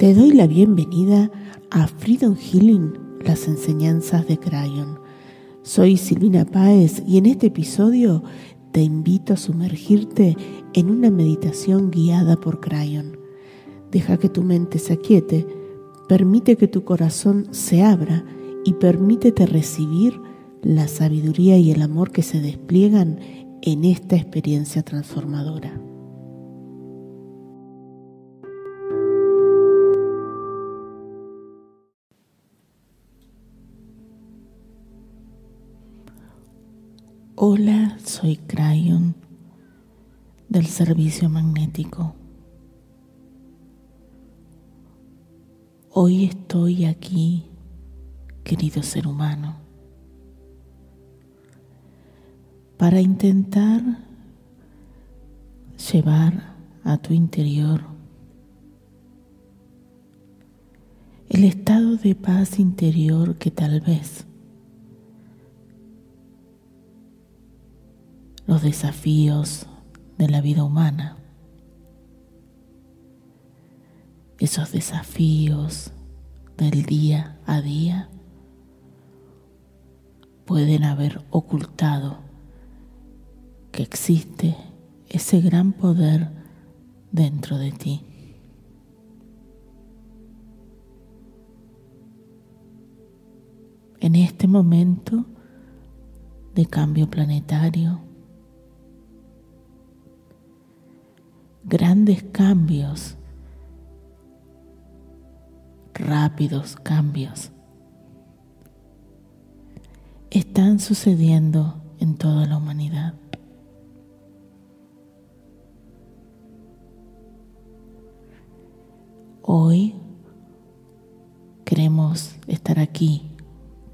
Te doy la bienvenida a Freedom Healing, las enseñanzas de Crayon. Soy Silvina Páez y en este episodio te invito a sumergirte en una meditación guiada por Crayon. Deja que tu mente se aquiete, permite que tu corazón se abra y permítete recibir la sabiduría y el amor que se despliegan en esta experiencia transformadora. Hola, soy Crayon del servicio magnético. Hoy estoy aquí, querido ser humano, para intentar llevar a tu interior el estado de paz interior que tal vez los desafíos de la vida humana. Esos desafíos del día a día pueden haber ocultado que existe ese gran poder dentro de ti. En este momento de cambio planetario, grandes cambios, rápidos cambios, están sucediendo en toda la humanidad. Hoy queremos estar aquí,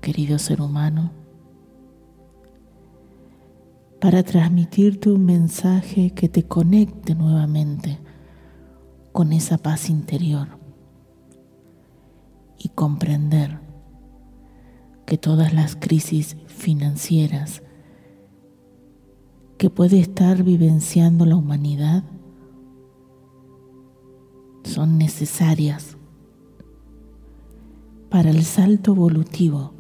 querido ser humano, para transmitirte un mensaje que te conecte nuevamente con esa paz interior y comprender que todas las crisis financieras que puede estar vivenciando la humanidad son necesarias para el salto evolutivo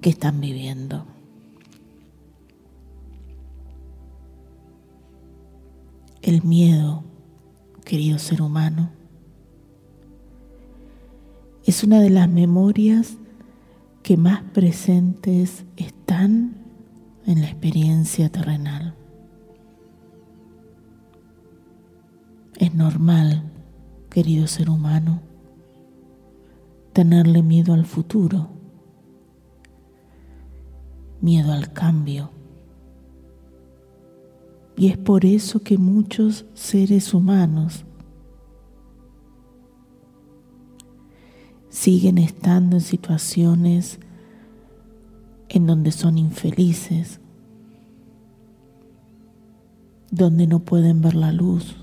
que están viviendo. El miedo, querido ser humano, es una de las memorias que más presentes están en la experiencia terrenal. Es normal, querido ser humano, tenerle miedo al futuro, miedo al cambio, y es por eso que muchos seres humanos siguen estando en situaciones en donde son infelices, donde no pueden ver la luz,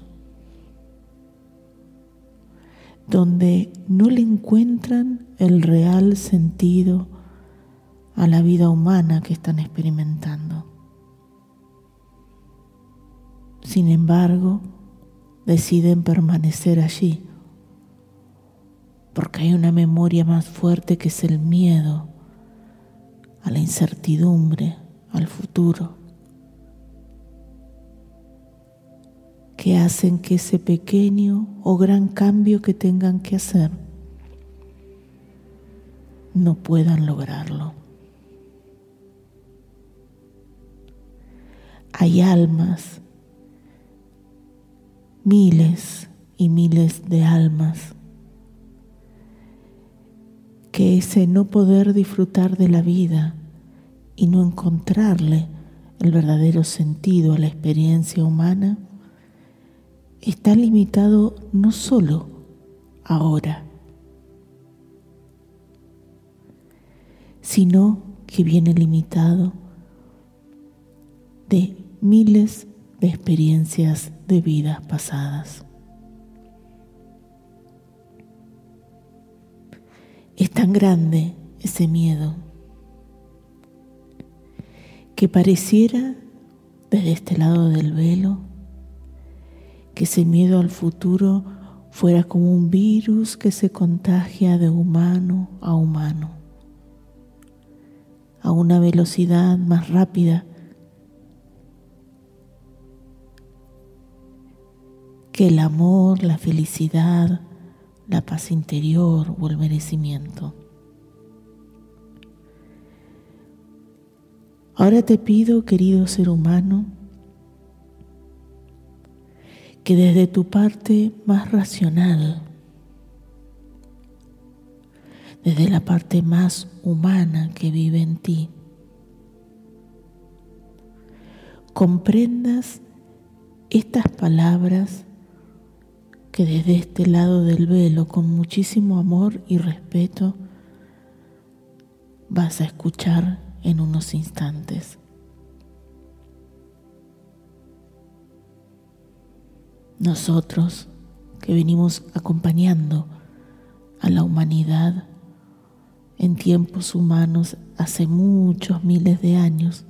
donde no le encuentran el real sentido a la vida humana que están experimentando. Sin embargo, deciden permanecer allí, porque hay una memoria más fuerte que es el miedo a la incertidumbre, al futuro, que hacen que ese pequeño o gran cambio que tengan que hacer no puedan lograrlo. Hay almas miles y miles de almas. Que ese no poder disfrutar de la vida y no encontrarle el verdadero sentido a la experiencia humana está limitado no solo ahora, sino que viene limitado de miles de experiencias de vidas pasadas. Es tan grande ese miedo que pareciera desde este lado del velo que ese miedo al futuro fuera como un virus que se contagia de humano a humano, a una velocidad más rápida que el amor, la felicidad, la paz interior o el merecimiento. Ahora te pido, querido ser humano, que desde tu parte más racional, desde la parte más humana que vive en ti, comprendas estas palabras que desde este lado del velo, con muchísimo amor y respeto, vas a escuchar en unos instantes. Nosotros que venimos acompañando a la humanidad en tiempos humanos hace muchos miles de años,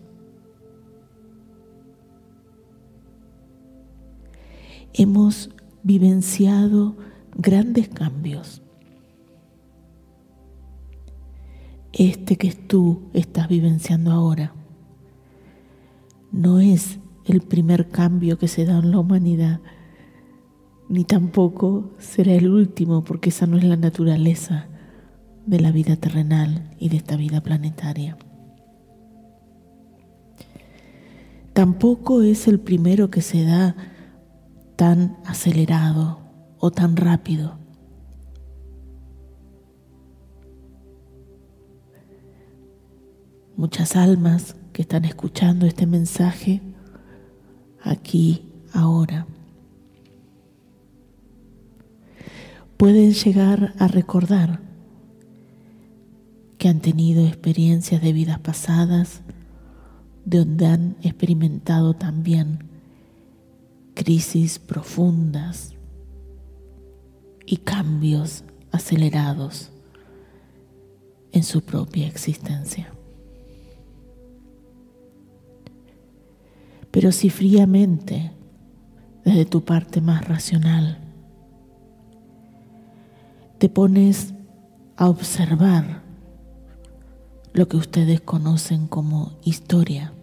hemos vivenciado grandes cambios. Este que tú estás vivenciando ahora no es el primer cambio que se da en la humanidad, ni tampoco será el último, porque esa no es la naturaleza de la vida terrenal y de esta vida planetaria. Tampoco es el primero que se da tan acelerado o tan rápido. Muchas almas que están escuchando este mensaje aquí, ahora, pueden llegar a recordar que han tenido experiencias de vidas pasadas, de donde han experimentado también crisis profundas y cambios acelerados en su propia existencia. Pero si fríamente, desde tu parte más racional, te pones a observar lo que ustedes conocen como historia,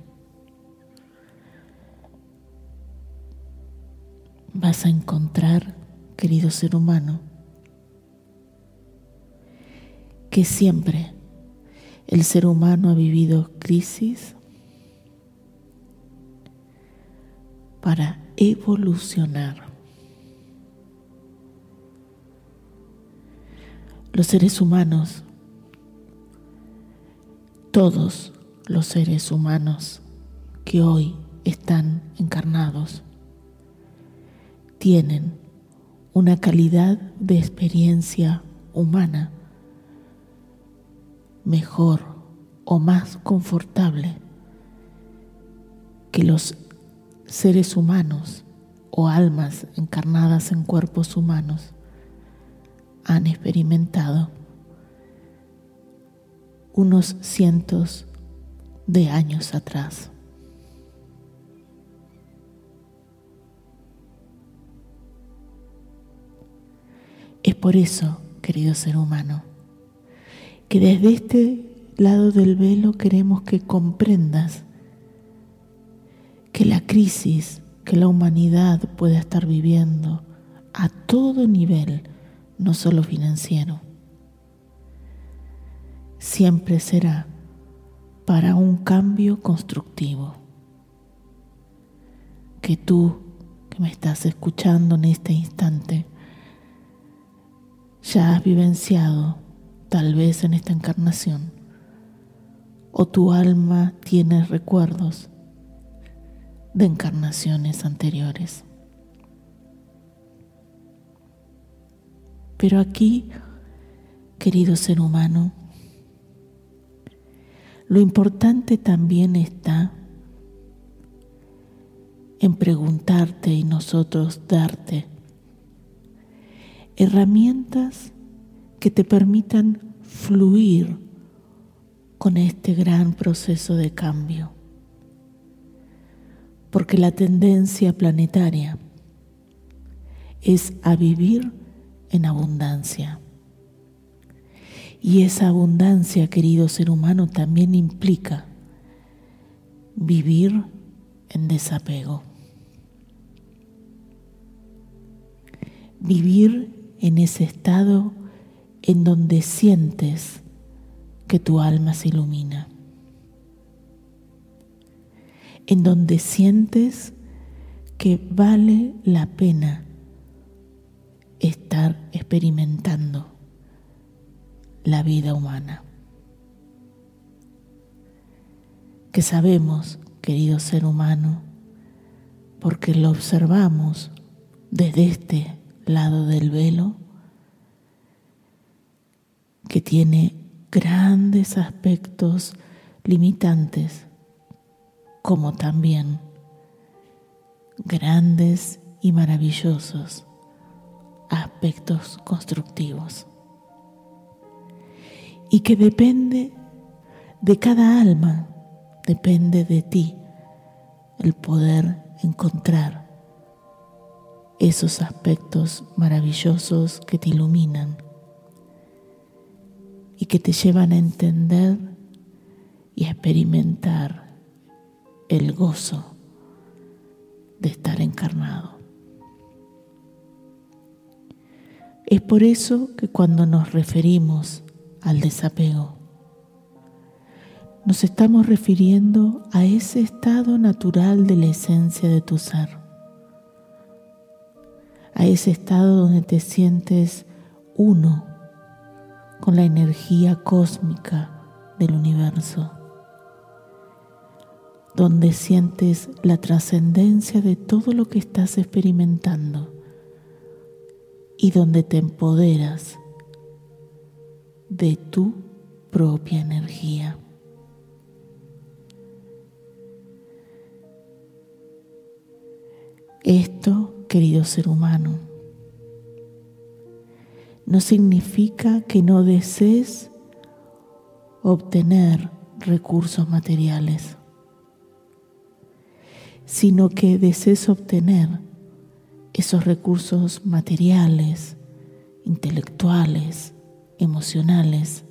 vas a encontrar, querido ser humano, que siempre el ser humano ha vivido crisis para evolucionar. Los seres humanos, todos los seres humanos que hoy están encarnados, tienen una calidad de experiencia humana mejor o más confortable que los seres humanos o almas encarnadas en cuerpos humanos han experimentado unos cientos de años atrás. Por eso, querido ser humano, que desde este lado del velo queremos que comprendas que la crisis que la humanidad puede estar viviendo a todo nivel, no solo financiero, siempre será para un cambio constructivo. Que tú, que me estás escuchando en este instante, ya has vivenciado, tal vez en esta encarnación, o tu alma tiene recuerdos de encarnaciones anteriores. Pero aquí, querido ser humano, lo importante también está en preguntarte y nosotros darte herramientas que te permitan fluir con este gran proceso de cambio. Porque la tendencia planetaria es a vivir en abundancia. Y esa abundancia, querido ser humano, también implica vivir en desapego. Vivir en ese estado en donde sientes que tu alma se ilumina. En donde sientes que vale la pena estar experimentando la vida humana. Que sabemos, querido ser humano, porque lo observamos desde este lado del velo, que tiene grandes aspectos limitantes, como también grandes y maravillosos aspectos constructivos. Y que depende de cada alma, depende de ti el poder encontrar esos aspectos maravillosos que te iluminan y que te llevan a entender y a experimentar el gozo de estar encarnado. Es por eso que cuando nos referimos al desapego, nos estamos refiriendo a ese estado natural de la esencia de tu ser, a ese estado donde te sientes uno con la energía cósmica del universo, donde sientes la trascendencia de todo lo que estás experimentando y donde te empoderas de tu propia energía. Esto, querido ser humano, no significa que no desees obtener recursos materiales, sino que desees obtener esos recursos materiales, intelectuales, emocionales,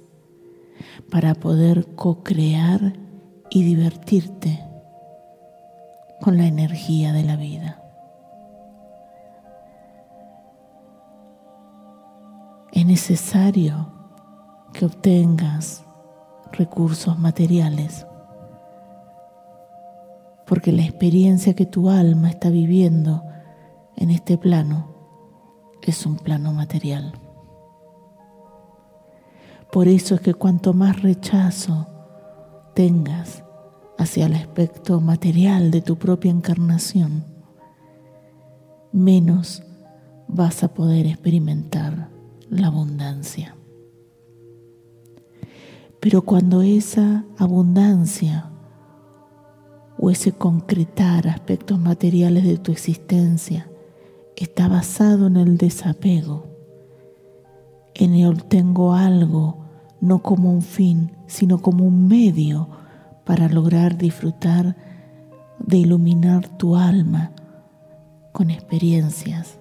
para poder co-crear y divertirte con la energía de la vida. Necesario que obtengas recursos materiales porque la experiencia que tu alma está viviendo en este plano es un plano material. Por eso es que cuanto más rechazo tengas hacia el aspecto material de tu propia encarnación, menos vas a poder experimentar la abundancia. Pero cuando esa abundancia o ese concretar aspectos materiales de tu existencia está basado en el desapego. En el tengo algo no como un fin, sino como un medio para lograr disfrutar de iluminar tu alma con experiencias.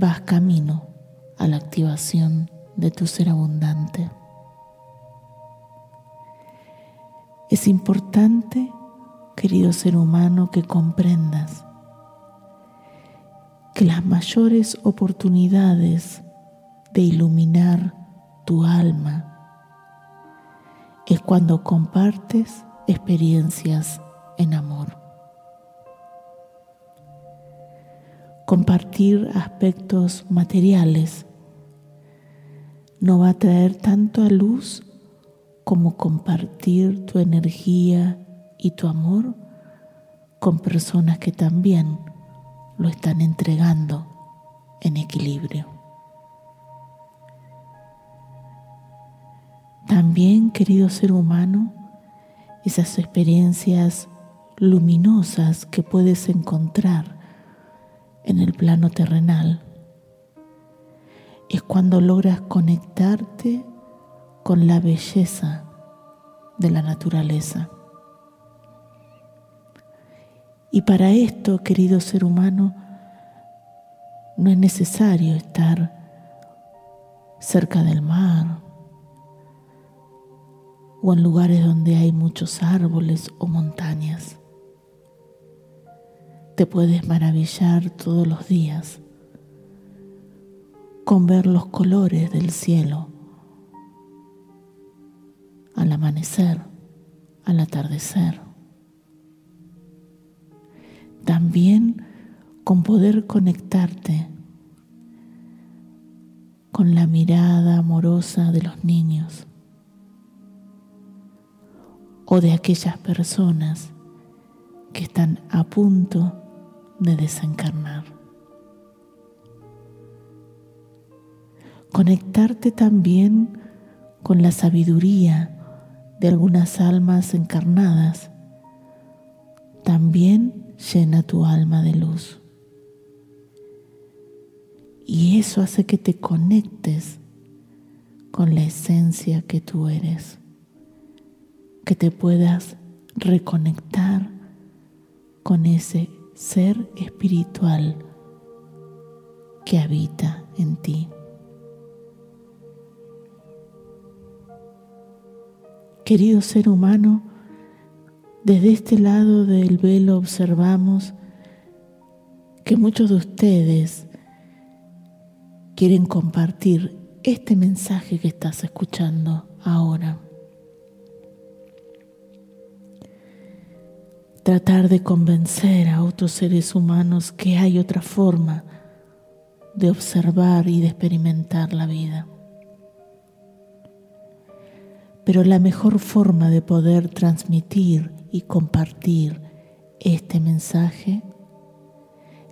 Vas camino a la activación de tu ser abundante. Es importante, querido ser humano, que comprendas que las mayores oportunidades de iluminar tu alma es cuando compartes experiencias en amor. Compartir aspectos materiales no va a traer tanto a luz como compartir tu energía y tu amor con personas que también lo están entregando en equilibrio. También, querido ser humano, esas experiencias luminosas que puedes encontrar en el plano terrenal es cuando logras conectarte con la belleza de la naturaleza. Y para esto, querido ser humano, No es necesario estar cerca del mar o en lugares donde hay muchos árboles o montañas. Te puedes maravillar todos los días con ver los colores del cielo al amanecer, al atardecer. También con poder conectarte con la mirada amorosa de los niños o de aquellas personas que están a punto de desencarnar. Conectarte también con la sabiduría de algunas almas encarnadas también llena tu alma de luz. Y eso hace que te conectes con la esencia que tú eres, que te puedas reconectar con ese ser espiritual que habita en ti. Querido ser humano, desde este lado del velo observamos que muchos de ustedes quieren compartir este mensaje que estás escuchando ahora. Tratar de convencer a otros seres humanos que hay otra forma de observar y de experimentar la vida. Pero la mejor forma de poder transmitir y compartir este mensaje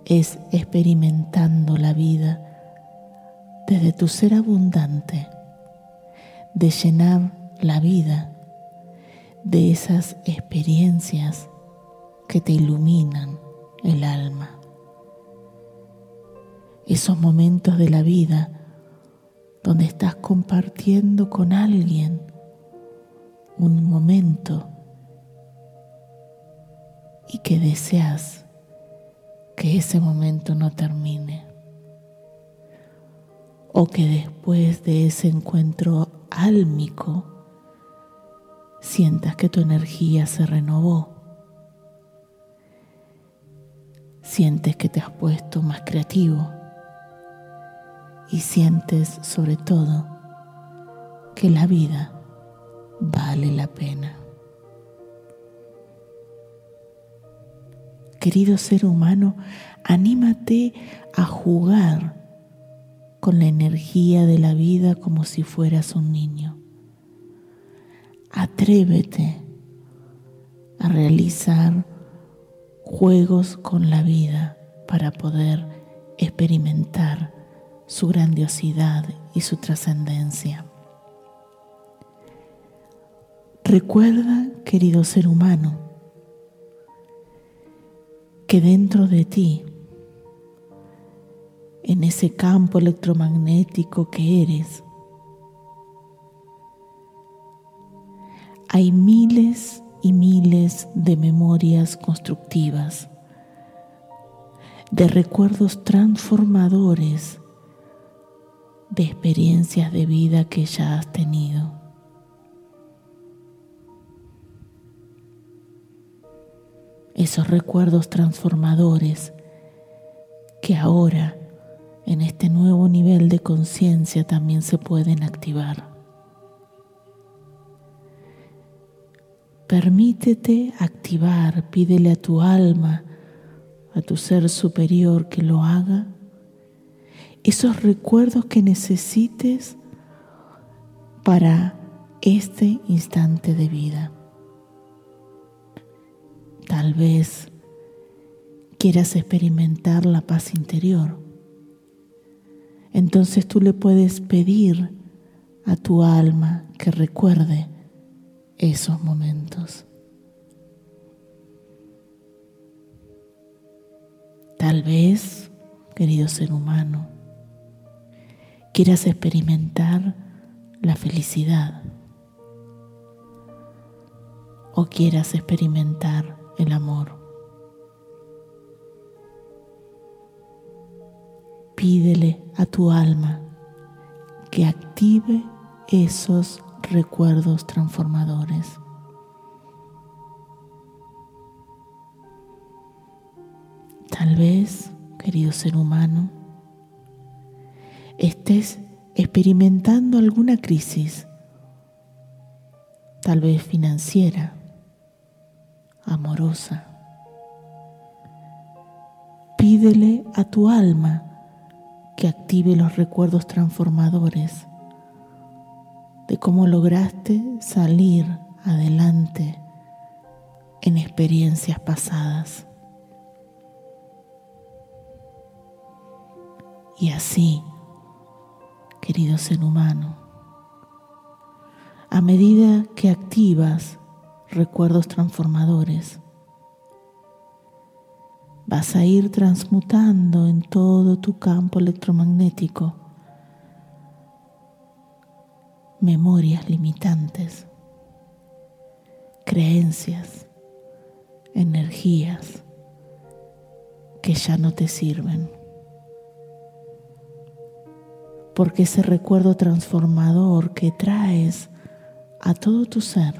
es experimentando la vida desde tu ser abundante, de llenar la vida de esas experiencias que te iluminan el alma. Esos momentos de la vida donde estás compartiendo con alguien un momento y que deseas que ese momento no termine o que después de ese encuentro álmico sientas que tu energía se renovó, sientes que te has puesto más creativo y sientes sobre todo que la vida vale la pena. Querido ser humano, anímate a jugar con la energía de la vida como si fueras un niño. Atrévete a realizar juegos con la vida para poder experimentar su grandiosidad y su trascendencia. Recuerda, querido ser humano, que dentro de ti, en ese campo electromagnético que eres, hay miles y miles de memorias constructivas, de recuerdos transformadores, de experiencias de vida que ya has tenido. esos recuerdos transformadores que ahora en este nuevo nivel de conciencia también se pueden activar. Permítete activar, pídele a tu alma, a tu ser superior que lo haga, esos recuerdos que necesites para este instante de vida. Tal vez quieras experimentar la paz interior. Entonces tú le puedes pedir a tu alma que recuerde esos momentos. Tal vez, querido ser humano, quieras experimentar la felicidad o quieras experimentar el amor. Pídele a tu alma que active esos recuerdos transformadores. Tal vez, querido ser humano, estés experimentando alguna crisis, tal vez financiera, amorosa. Pídele a tu alma que active los recuerdos transformadores de cómo lograste salir adelante en experiencias pasadas. Y así, querido ser humano, a medida que activas recuerdos transformadores, vas a ir transmutando en todo tu campo electromagnético memorias limitantes, creencias, energías que ya no te sirven porque ese recuerdo transformador que traes a todo tu ser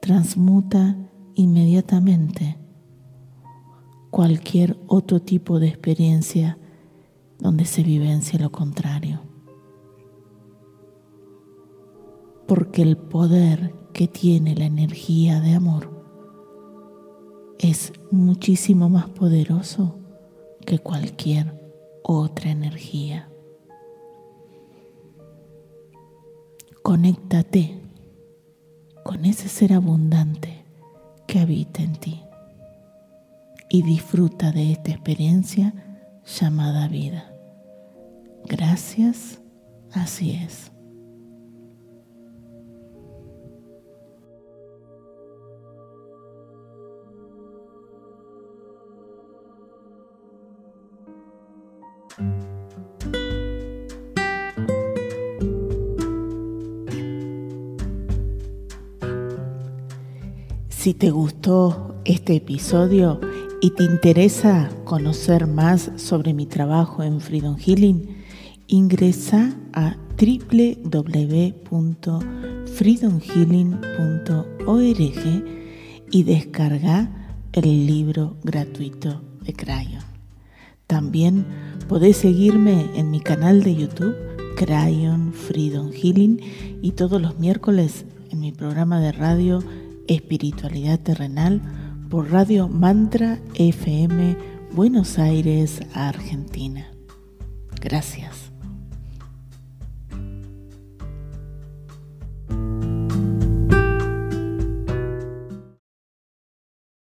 transmuta inmediatamente cualquier otro tipo de experiencia donde se vivencia lo contrario. Porque el poder que tiene la energía de amor es muchísimo más poderoso que cualquier otra energía. Conéctate con ese ser abundante que habita en ti y disfruta de esta experiencia llamada vida. Gracias, así es. Si te gustó este episodio y te interesa conocer más sobre mi trabajo en Freedom Healing, ingresa a www.freedomhealing.org y descarga el libro gratuito de Crayon. También podés seguirme en mi canal de YouTube, Crayon Freedom Healing, y todos los miércoles en mi programa de radio Espiritualidad Terrenal por Radio Mantra FM Buenos Aires, Argentina. Gracias.